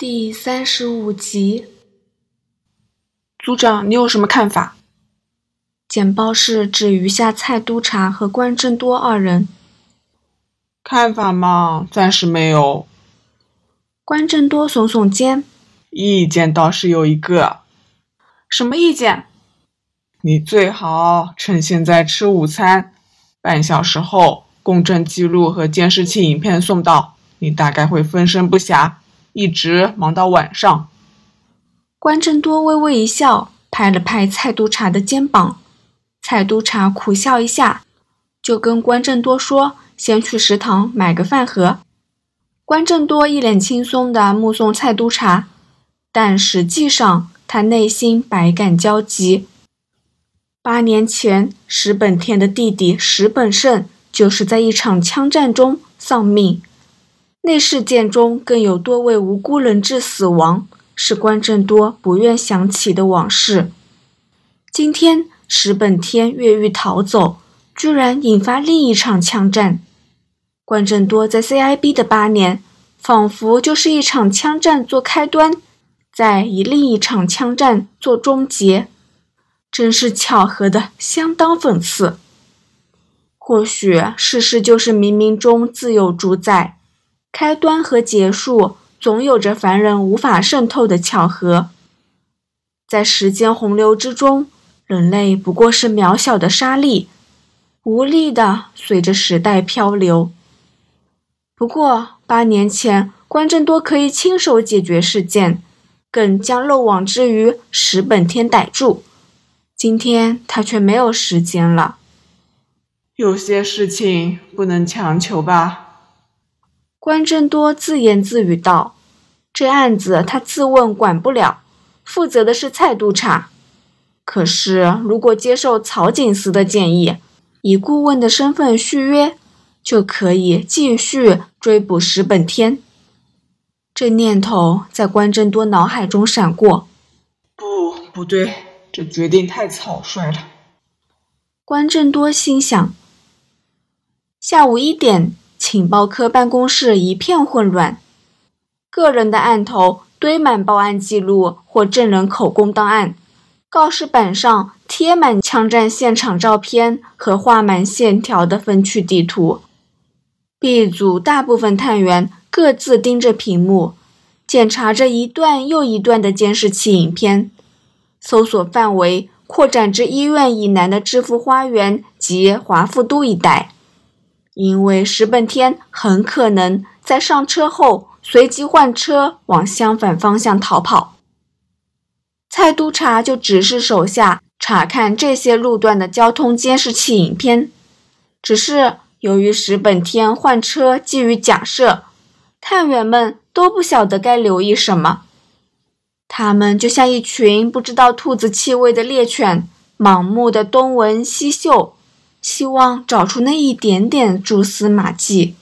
第三十五集，组长，你有什么看法？简报室指余下蔡督察和关正多二人。看法嘛，暂时没有。关正多耸耸肩，意见倒是有一个。什么意见？你最好趁现在吃午餐，半小时后共振记录和监视器影片送到，你大概会分身不暇。一直忙到晚上。关正多微微一笑，拍了拍蔡督察的肩膀。蔡督察苦笑一下，就跟关正多说：“先去食堂买个饭盒。”关正多一脸轻松地目送蔡督察，但实际上他内心百感交集。八年前，石本天的弟弟石本胜就是在一场枪战中丧命。那事件中更有多位无辜人质死亡，是关正多不愿想起的往事。今天石本天越狱逃走，居然引发另一场枪战。关正多在 CIB 的八年，仿佛就是一场枪战做开端，再以另一场枪战做终结，真是巧合的相当讽刺。或许世事就是冥冥中自有主宰。开端和结束总有着凡人无法渗透的巧合，在时间洪流之中，人类不过是渺小的沙粒，无力的随着时代漂流。不过八年前，关正多可以亲手解决事件，更将漏网之鱼石本天逮住。今天他却没有时间了。有些事情不能强求吧。关正多自言自语道：“这案子他自问管不了，负责的是蔡督察。可是如果接受曹警司的建议，以顾问的身份续约，就可以继续追捕石本天。”这念头在关正多脑海中闪过。不，不对，这决定太草率了。关正多心想。下午一点。情报科办公室一片混乱，个人的案头堆满报案记录或证人口供档案，告示板上贴满枪战现场照片和画满线条的分区地图。B 组大部分探员各自盯着屏幕，检查着一段又一段的监视器影片，搜索范围扩展至医院以南的致富花园及华富都一带。因为石本天很可能在上车后随即换车往相反方向逃跑，蔡督察就指示手下查看这些路段的交通监视器影片。只是由于石本天换车基于假设，探员们都不晓得该留意什么，他们就像一群不知道兔子气味的猎犬，盲目的东闻西嗅。希望找出那一点点蛛丝马迹。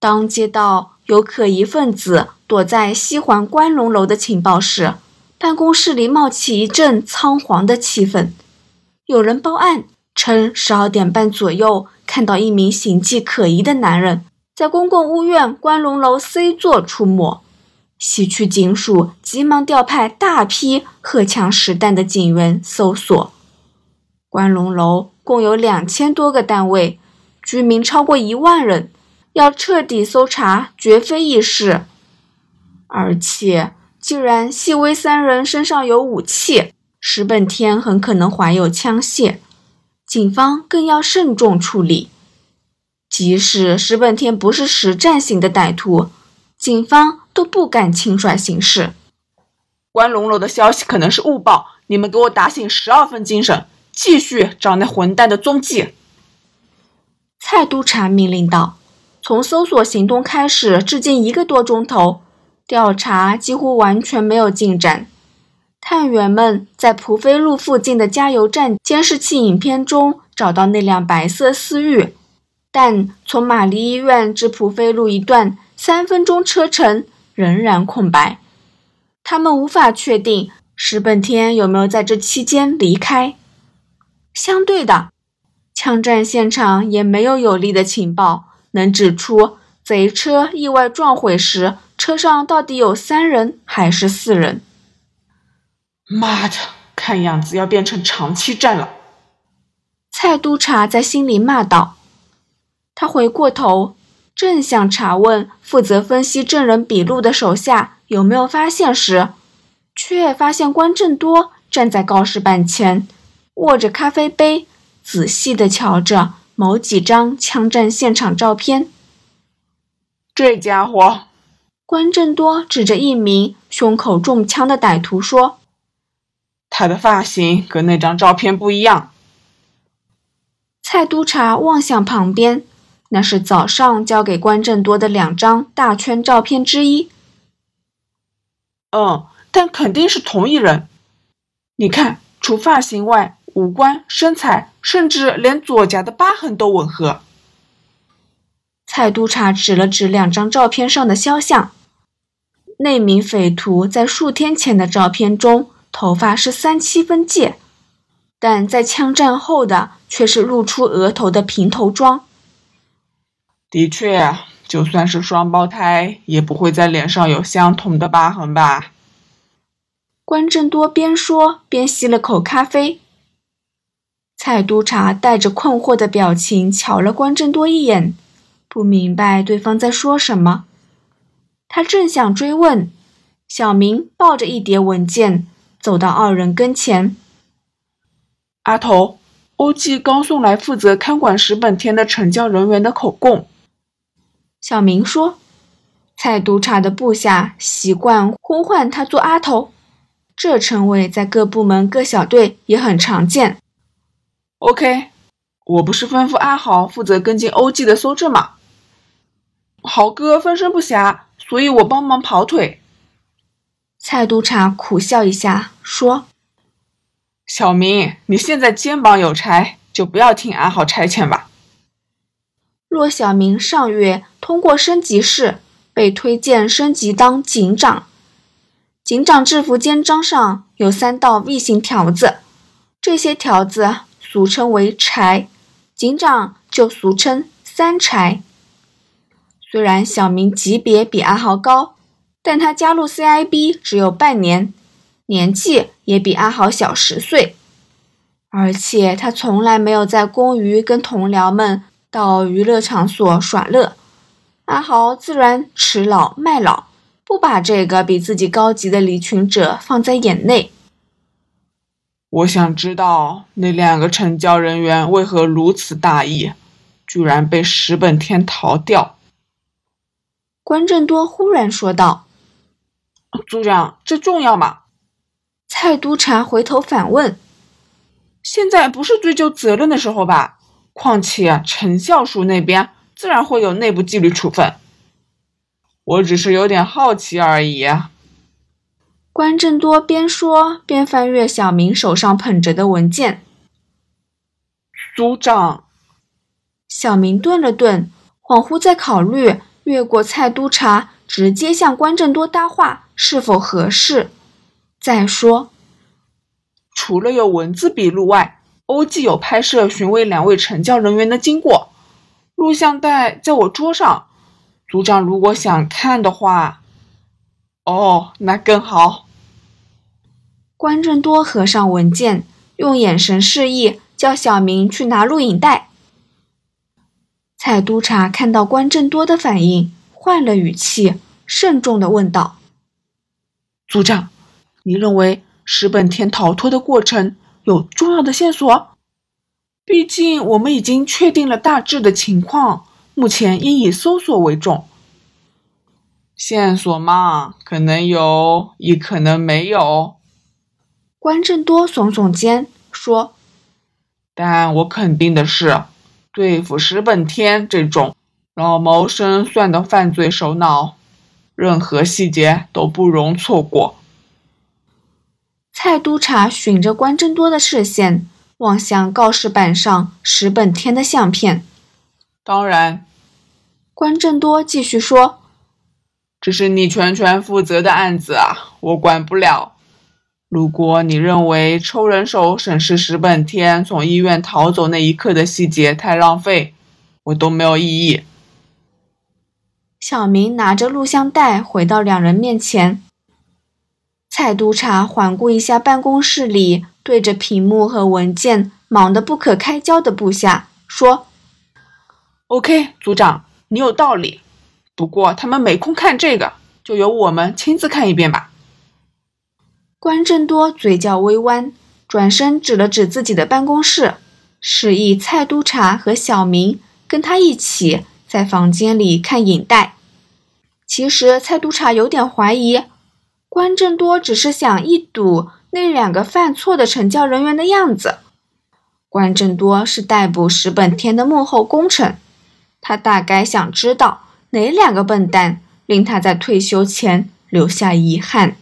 当接到有可疑分子躲在西环关龙楼的情报时，办公室里冒起一阵仓皇的气氛。有人报案称，十二点半左右看到一名形迹可疑的男人在公共屋苑关龙楼 C 座出没。西区警署急忙调派大批荷枪实弹的警员搜索关龙楼。共有两千多个单位，居民超过一万人，要彻底搜查绝非易事。而且，既然细微三人身上有武器，石本天很可能怀有枪械，警方更要慎重处理。即使石本天不是实战型的歹徒，警方都不敢轻率行事。关龙楼的消息可能是误报，你们给我打醒十二分精神。继续找那混蛋的踪迹。蔡督察命令道：“从搜索行动开始至今一个多钟头，调查几乎完全没有进展。探员们在蒲飞路附近的加油站监视器影片中找到那辆白色思域，但从玛丽医院至蒲飞路一段三分钟车程仍然空白。他们无法确定石本天有没有在这期间离开。”相对的，枪战现场也没有有力的情报能指出贼车意外撞毁时车上到底有三人还是四人？妈的，看样子要变成长期战了。蔡督察在心里骂道。他回过头，正想查问负责分析证人笔录的手下有没有发现时，却发现关正多站在告示板前，握着咖啡杯，仔细地瞧着某几张枪战现场照片。这家伙，关正多指着一名胸口中枪的歹徒说：“他的发型跟那张照片不一样。”蔡督察望向旁边。那是早上交给关正多的两张大圈照片之一。嗯，但肯定是同一人。你看，除发型外，五官、身材，甚至连左颊的疤痕都吻合。蔡督察指了指两张照片上的肖像，那名匪徒在数天前的照片中，头发是三七分界，但在枪战后的却是露出额头的平头装。的确，就算是双胞胎，也不会在脸上有相同的疤痕吧？关正多边说边吸了口咖啡。蔡督察带着困惑的表情瞧了关正多一眼，不明白对方在说什么。他正想追问，小明抱着一叠文件走到二人跟前。阿头，欧记刚送来负责看管石本天的惩教人员的口供。小明说：“蔡督察的部下习惯呼唤他做阿头，这称谓在各部门各小队也很常见。” OK，我不是吩咐阿豪负责跟进欧记的搜证吗？豪哥分身不暇，所以我帮忙跑腿。蔡督察苦笑一下说：“小明，你现在肩膀有差，就不要听阿豪差遣吧。”骆小明上月通过升级试，被推荐升级当警长。警长制服肩章上有三道 V 型条子，这些条子俗称为“柴”，警长就俗称“三柴”。虽然小明级别比阿豪高，但他加入 CIB 只有半年，年纪也比阿豪小十岁，而且他从来没有在公余跟同僚们。到娱乐场所耍乐，阿豪自然恃老卖老，不把这个比自己高级的离群者放在眼内。我想知道那两个成交人员为何如此大意，居然被石本天逃掉。关正多忽然说道：“组长，这重要吗？”蔡督察回头反问：“现在不是追究责任的时候吧？”况且陈校署那边自然会有内部纪律处分，我只是有点好奇而已。关正多边说边翻阅小明手上捧着的文件。组长，小明顿了顿，恍惚在考虑越过蔡督察直接向关正多搭话是否合适。再说，除了有文字笔录外。欧记有拍摄询问两位成教人员的经过，录像带在我桌上。组长如果想看的话，哦，那更好。关正多合上文件，用眼神示意叫小明去拿录影带。蔡督察看到关正多的反应，换了语气，慎重地问道：“组长，你认为石本田逃脱的过程？”有重要的线索，毕竟我们已经确定了大致的情况，目前应以搜索为重。线索嘛，可能有，也可能没有。关正多耸耸肩说：“但我肯定的是，对付石本天这种老谋深算的犯罪首脑，任何细节都不容错过。”蔡督察循着关正多的视线望向告示板上石本天的相片。当然，关正多继续说：“这是你全权负责的案子啊，我管不了。如果你认为抽人手审视石本天从医院逃走那一刻的细节太浪费，我都没有异议。”小明拿着录像带回到两人面前。蔡督察环顾一下办公室里对着屏幕和文件忙得不可开交的部下，说：“OK，组长，你有道理。不过他们没空看这个，就由我们亲自看一遍吧。”关正多嘴角微弯，转身指了指自己的办公室，示意蔡督察和小明跟他一起在房间里看影带。其实蔡督察有点怀疑，关正多只是想一睹那两个犯错的惩教人员的样子。关正多是逮捕石本天的幕后功臣，他大概想知道哪两个笨蛋令他在退休前留下遗憾。